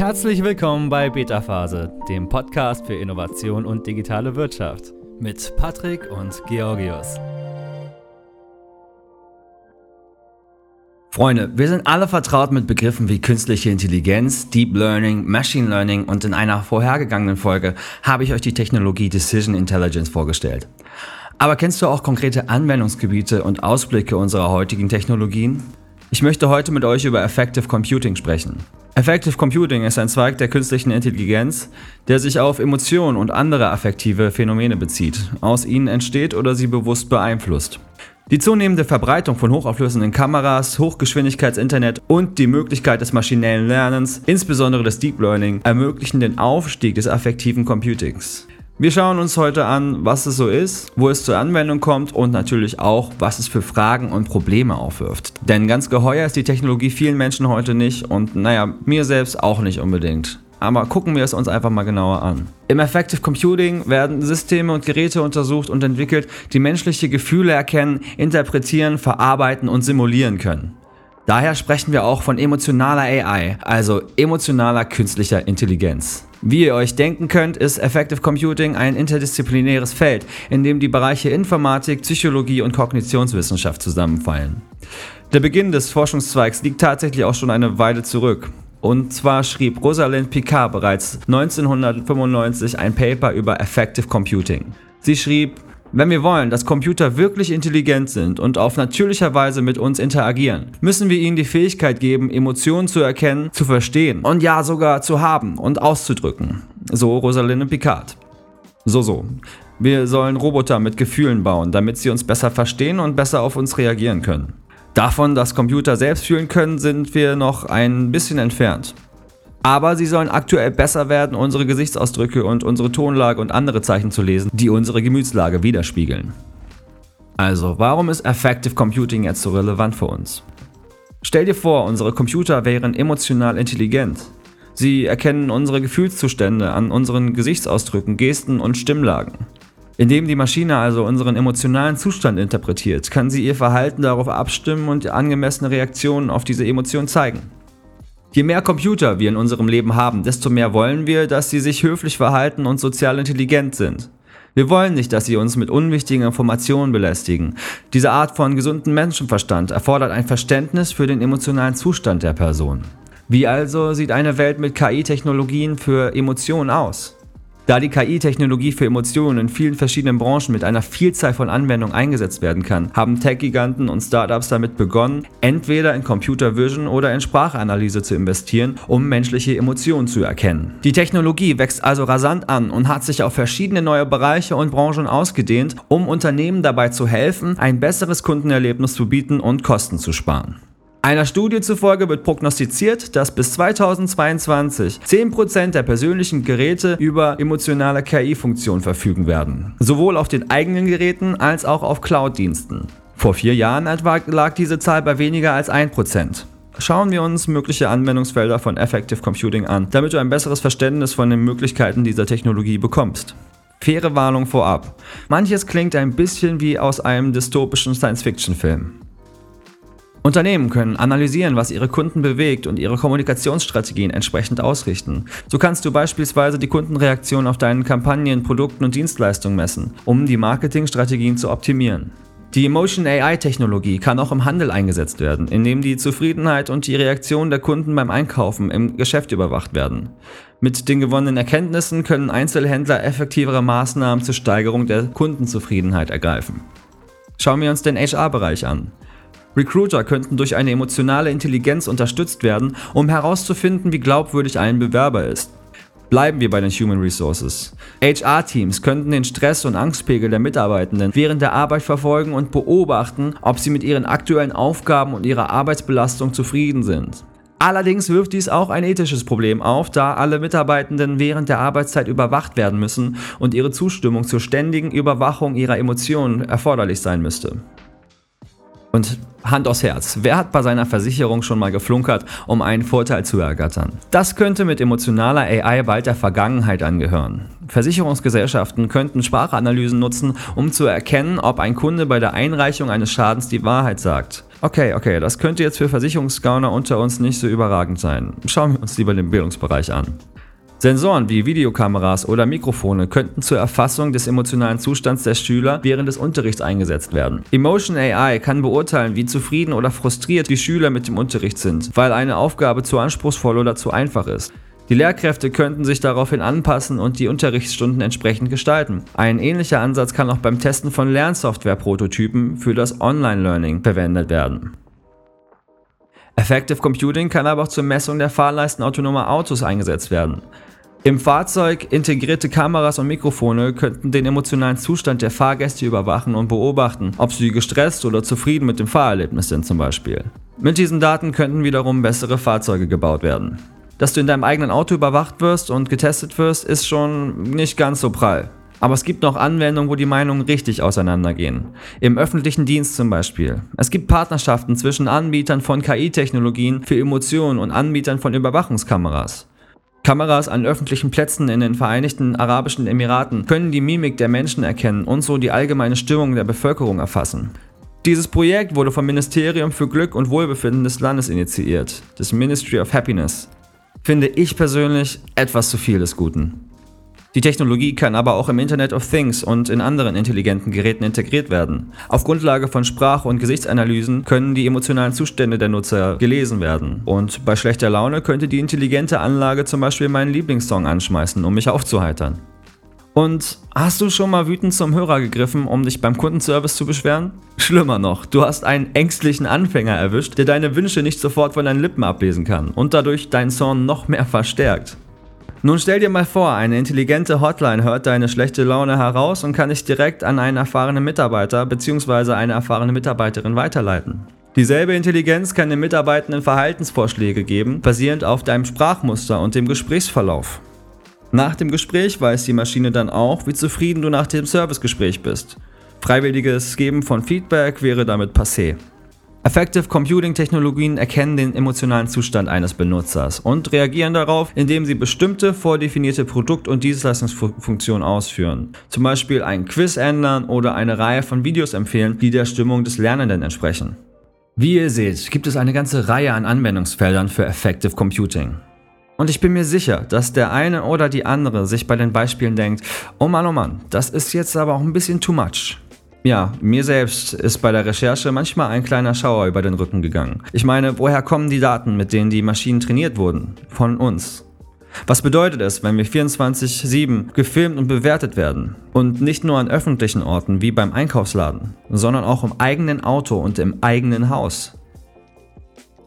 Herzlich willkommen bei Beta Phase, dem Podcast für Innovation und digitale Wirtschaft mit Patrick und Georgios. Freunde, wir sind alle vertraut mit Begriffen wie künstliche Intelligenz, Deep Learning, Machine Learning und in einer vorhergegangenen Folge habe ich euch die Technologie Decision Intelligence vorgestellt. Aber kennst du auch konkrete Anwendungsgebiete und Ausblicke unserer heutigen Technologien? Ich möchte heute mit euch über Effective Computing sprechen. Effective Computing ist ein Zweig der künstlichen Intelligenz, der sich auf Emotionen und andere affektive Phänomene bezieht, aus ihnen entsteht oder sie bewusst beeinflusst. Die zunehmende Verbreitung von hochauflösenden Kameras, Hochgeschwindigkeitsinternet und die Möglichkeit des maschinellen Lernens, insbesondere des Deep Learning, ermöglichen den Aufstieg des affektiven Computings. Wir schauen uns heute an, was es so ist, wo es zur Anwendung kommt und natürlich auch, was es für Fragen und Probleme aufwirft. Denn ganz geheuer ist die Technologie vielen Menschen heute nicht und naja, mir selbst auch nicht unbedingt. Aber gucken wir es uns einfach mal genauer an. Im Effective Computing werden Systeme und Geräte untersucht und entwickelt, die menschliche Gefühle erkennen, interpretieren, verarbeiten und simulieren können. Daher sprechen wir auch von emotionaler AI, also emotionaler künstlicher Intelligenz. Wie ihr euch denken könnt, ist Effective Computing ein interdisziplinäres Feld, in dem die Bereiche Informatik, Psychologie und Kognitionswissenschaft zusammenfallen. Der Beginn des Forschungszweigs liegt tatsächlich auch schon eine Weile zurück. Und zwar schrieb Rosalind Picard bereits 1995 ein Paper über Effective Computing. Sie schrieb, wenn wir wollen, dass Computer wirklich intelligent sind und auf natürlicher Weise mit uns interagieren, müssen wir ihnen die Fähigkeit geben, Emotionen zu erkennen, zu verstehen und ja sogar zu haben und auszudrücken. So Rosalinde Picard. So, so. Wir sollen Roboter mit Gefühlen bauen, damit sie uns besser verstehen und besser auf uns reagieren können. Davon, dass Computer selbst fühlen können, sind wir noch ein bisschen entfernt. Aber sie sollen aktuell besser werden, unsere Gesichtsausdrücke und unsere Tonlage und andere Zeichen zu lesen, die unsere Gemütslage widerspiegeln. Also, warum ist Effective Computing jetzt so relevant für uns? Stell dir vor, unsere Computer wären emotional intelligent. Sie erkennen unsere Gefühlszustände an unseren Gesichtsausdrücken, Gesten und Stimmlagen. Indem die Maschine also unseren emotionalen Zustand interpretiert, kann sie ihr Verhalten darauf abstimmen und angemessene Reaktionen auf diese Emotion zeigen. Je mehr Computer wir in unserem Leben haben, desto mehr wollen wir, dass sie sich höflich verhalten und sozial intelligent sind. Wir wollen nicht, dass sie uns mit unwichtigen Informationen belästigen. Diese Art von gesunden Menschenverstand erfordert ein Verständnis für den emotionalen Zustand der Person. Wie also sieht eine Welt mit KI-Technologien für Emotionen aus? Da die KI-Technologie für Emotionen in vielen verschiedenen Branchen mit einer Vielzahl von Anwendungen eingesetzt werden kann, haben Tech-Giganten und Startups damit begonnen, entweder in Computer Vision oder in Sprachanalyse zu investieren, um menschliche Emotionen zu erkennen. Die Technologie wächst also rasant an und hat sich auf verschiedene neue Bereiche und Branchen ausgedehnt, um Unternehmen dabei zu helfen, ein besseres Kundenerlebnis zu bieten und Kosten zu sparen. Einer Studie zufolge wird prognostiziert, dass bis 2022 10% der persönlichen Geräte über emotionale KI-Funktionen verfügen werden. Sowohl auf den eigenen Geräten als auch auf Cloud-Diensten. Vor vier Jahren etwa lag diese Zahl bei weniger als 1%. Schauen wir uns mögliche Anwendungsfelder von Effective Computing an, damit du ein besseres Verständnis von den Möglichkeiten dieser Technologie bekommst. Faire Warnung vorab. Manches klingt ein bisschen wie aus einem dystopischen Science-Fiction-Film. Unternehmen können analysieren, was ihre Kunden bewegt und ihre Kommunikationsstrategien entsprechend ausrichten. So kannst du beispielsweise die Kundenreaktion auf deinen Kampagnen, Produkten und Dienstleistungen messen, um die Marketingstrategien zu optimieren. Die Emotion AI Technologie kann auch im Handel eingesetzt werden, indem die Zufriedenheit und die Reaktion der Kunden beim Einkaufen im Geschäft überwacht werden. Mit den gewonnenen Erkenntnissen können Einzelhändler effektivere Maßnahmen zur Steigerung der Kundenzufriedenheit ergreifen. Schauen wir uns den HR-Bereich an. Recruiter könnten durch eine emotionale Intelligenz unterstützt werden, um herauszufinden, wie glaubwürdig ein Bewerber ist. Bleiben wir bei den Human Resources. HR-Teams könnten den Stress- und Angstpegel der Mitarbeitenden während der Arbeit verfolgen und beobachten, ob sie mit ihren aktuellen Aufgaben und ihrer Arbeitsbelastung zufrieden sind. Allerdings wirft dies auch ein ethisches Problem auf, da alle Mitarbeitenden während der Arbeitszeit überwacht werden müssen und ihre Zustimmung zur ständigen Überwachung ihrer Emotionen erforderlich sein müsste. Und Hand aufs Herz, wer hat bei seiner Versicherung schon mal geflunkert, um einen Vorteil zu ergattern? Das könnte mit emotionaler AI bald der Vergangenheit angehören. Versicherungsgesellschaften könnten Sprachanalysen nutzen, um zu erkennen, ob ein Kunde bei der Einreichung eines Schadens die Wahrheit sagt. Okay, okay, das könnte jetzt für Versicherungsgauner unter uns nicht so überragend sein. Schauen wir uns lieber den Bildungsbereich an. Sensoren wie Videokameras oder Mikrofone könnten zur Erfassung des emotionalen Zustands der Schüler während des Unterrichts eingesetzt werden. Emotion AI kann beurteilen, wie zufrieden oder frustriert die Schüler mit dem Unterricht sind, weil eine Aufgabe zu anspruchsvoll oder zu einfach ist. Die Lehrkräfte könnten sich daraufhin anpassen und die Unterrichtsstunden entsprechend gestalten. Ein ähnlicher Ansatz kann auch beim Testen von Lernsoftware-Prototypen für das Online-Learning verwendet werden. Effective Computing kann aber auch zur Messung der Fahrleisten autonomer Autos eingesetzt werden. Im Fahrzeug integrierte Kameras und Mikrofone könnten den emotionalen Zustand der Fahrgäste überwachen und beobachten, ob sie gestresst oder zufrieden mit dem Fahrerlebnis sind zum Beispiel. Mit diesen Daten könnten wiederum bessere Fahrzeuge gebaut werden. Dass du in deinem eigenen Auto überwacht wirst und getestet wirst, ist schon nicht ganz so prall. Aber es gibt noch Anwendungen, wo die Meinungen richtig auseinandergehen. Im öffentlichen Dienst zum Beispiel. Es gibt Partnerschaften zwischen Anbietern von KI-Technologien für Emotionen und Anbietern von Überwachungskameras. Kameras an öffentlichen Plätzen in den Vereinigten Arabischen Emiraten können die Mimik der Menschen erkennen und so die allgemeine Stimmung der Bevölkerung erfassen. Dieses Projekt wurde vom Ministerium für Glück und Wohlbefinden des Landes initiiert, das Ministry of Happiness. Finde ich persönlich etwas zu viel des Guten. Die Technologie kann aber auch im Internet of Things und in anderen intelligenten Geräten integriert werden. Auf Grundlage von Sprach- und Gesichtsanalysen können die emotionalen Zustände der Nutzer gelesen werden. Und bei schlechter Laune könnte die intelligente Anlage zum Beispiel meinen Lieblingssong anschmeißen, um mich aufzuheitern. Und hast du schon mal wütend zum Hörer gegriffen, um dich beim Kundenservice zu beschweren? Schlimmer noch, du hast einen ängstlichen Anfänger erwischt, der deine Wünsche nicht sofort von deinen Lippen ablesen kann und dadurch deinen Zorn noch mehr verstärkt. Nun stell dir mal vor, eine intelligente Hotline hört deine schlechte Laune heraus und kann dich direkt an einen erfahrenen Mitarbeiter bzw. eine erfahrene Mitarbeiterin weiterleiten. Dieselbe Intelligenz kann den Mitarbeitenden Verhaltensvorschläge geben, basierend auf deinem Sprachmuster und dem Gesprächsverlauf. Nach dem Gespräch weiß die Maschine dann auch, wie zufrieden du nach dem Servicegespräch bist. Freiwilliges Geben von Feedback wäre damit passé. Effective Computing Technologien erkennen den emotionalen Zustand eines Benutzers und reagieren darauf, indem sie bestimmte vordefinierte Produkt- und Dienstleistungsfunktionen ausführen. Zum Beispiel ein Quiz ändern oder eine Reihe von Videos empfehlen, die der Stimmung des Lernenden entsprechen. Wie ihr seht, gibt es eine ganze Reihe an Anwendungsfeldern für Effective Computing. Und ich bin mir sicher, dass der eine oder die andere sich bei den Beispielen denkt, oh Mann, oh Mann, das ist jetzt aber auch ein bisschen too much. Ja, mir selbst ist bei der Recherche manchmal ein kleiner Schauer über den Rücken gegangen. Ich meine, woher kommen die Daten, mit denen die Maschinen trainiert wurden? Von uns. Was bedeutet es, wenn wir 24-7 gefilmt und bewertet werden? Und nicht nur an öffentlichen Orten wie beim Einkaufsladen, sondern auch im eigenen Auto und im eigenen Haus.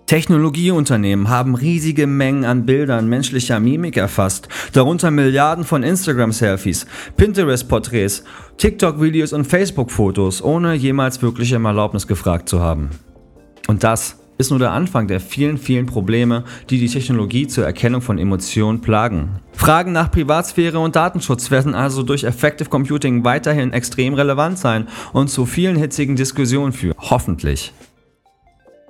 Technologieunternehmen haben riesige Mengen an Bildern menschlicher Mimik erfasst, darunter Milliarden von Instagram-Selfies, Pinterest-Porträts, TikTok-Videos und Facebook-Fotos, ohne jemals wirklich um Erlaubnis gefragt zu haben. Und das ist nur der Anfang der vielen, vielen Probleme, die die Technologie zur Erkennung von Emotionen plagen. Fragen nach Privatsphäre und Datenschutz werden also durch Effective Computing weiterhin extrem relevant sein und zu vielen hitzigen Diskussionen führen. Hoffentlich.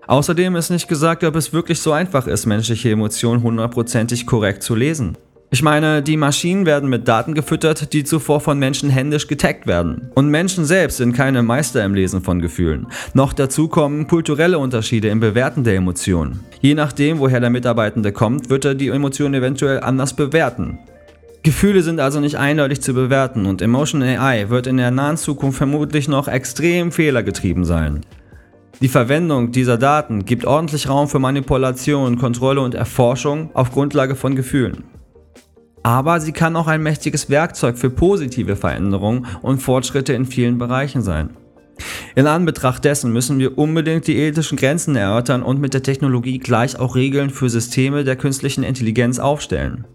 Außerdem ist nicht gesagt, ob es wirklich so einfach ist, menschliche Emotionen hundertprozentig korrekt zu lesen. Ich meine, die Maschinen werden mit Daten gefüttert, die zuvor von Menschen händisch getaggt werden. Und Menschen selbst sind keine Meister im Lesen von Gefühlen. Noch dazu kommen kulturelle Unterschiede im Bewerten der Emotionen. Je nachdem, woher der Mitarbeitende kommt, wird er die Emotionen eventuell anders bewerten. Gefühle sind also nicht eindeutig zu bewerten und Emotion AI wird in der nahen Zukunft vermutlich noch extrem fehlergetrieben sein. Die Verwendung dieser Daten gibt ordentlich Raum für Manipulation, Kontrolle und Erforschung auf Grundlage von Gefühlen. Aber sie kann auch ein mächtiges Werkzeug für positive Veränderungen und Fortschritte in vielen Bereichen sein. In Anbetracht dessen müssen wir unbedingt die ethischen Grenzen erörtern und mit der Technologie gleich auch Regeln für Systeme der künstlichen Intelligenz aufstellen.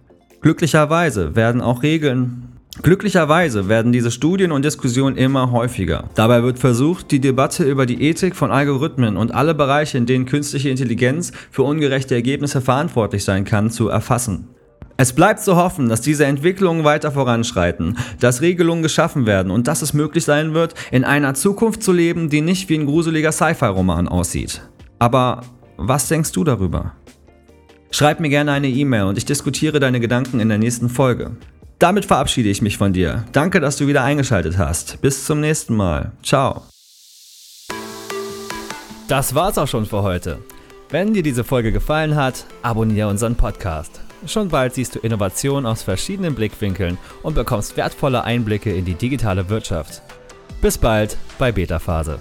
Glücklicherweise werden auch Regeln Glücklicherweise werden diese Studien und Diskussionen immer häufiger. Dabei wird versucht, die Debatte über die Ethik von Algorithmen und alle Bereiche, in denen künstliche Intelligenz für ungerechte Ergebnisse verantwortlich sein kann, zu erfassen. Es bleibt zu hoffen, dass diese Entwicklungen weiter voranschreiten, dass Regelungen geschaffen werden und dass es möglich sein wird, in einer Zukunft zu leben, die nicht wie ein gruseliger Sci-Fi-Roman aussieht. Aber was denkst du darüber? Schreib mir gerne eine E-Mail und ich diskutiere deine Gedanken in der nächsten Folge. Damit verabschiede ich mich von dir. Danke, dass du wieder eingeschaltet hast. Bis zum nächsten Mal. Ciao. Das war's auch schon für heute. Wenn dir diese Folge gefallen hat, abonniere unseren Podcast. Schon bald siehst du Innovation aus verschiedenen Blickwinkeln und bekommst wertvolle Einblicke in die digitale Wirtschaft. Bis bald bei Beta Phase.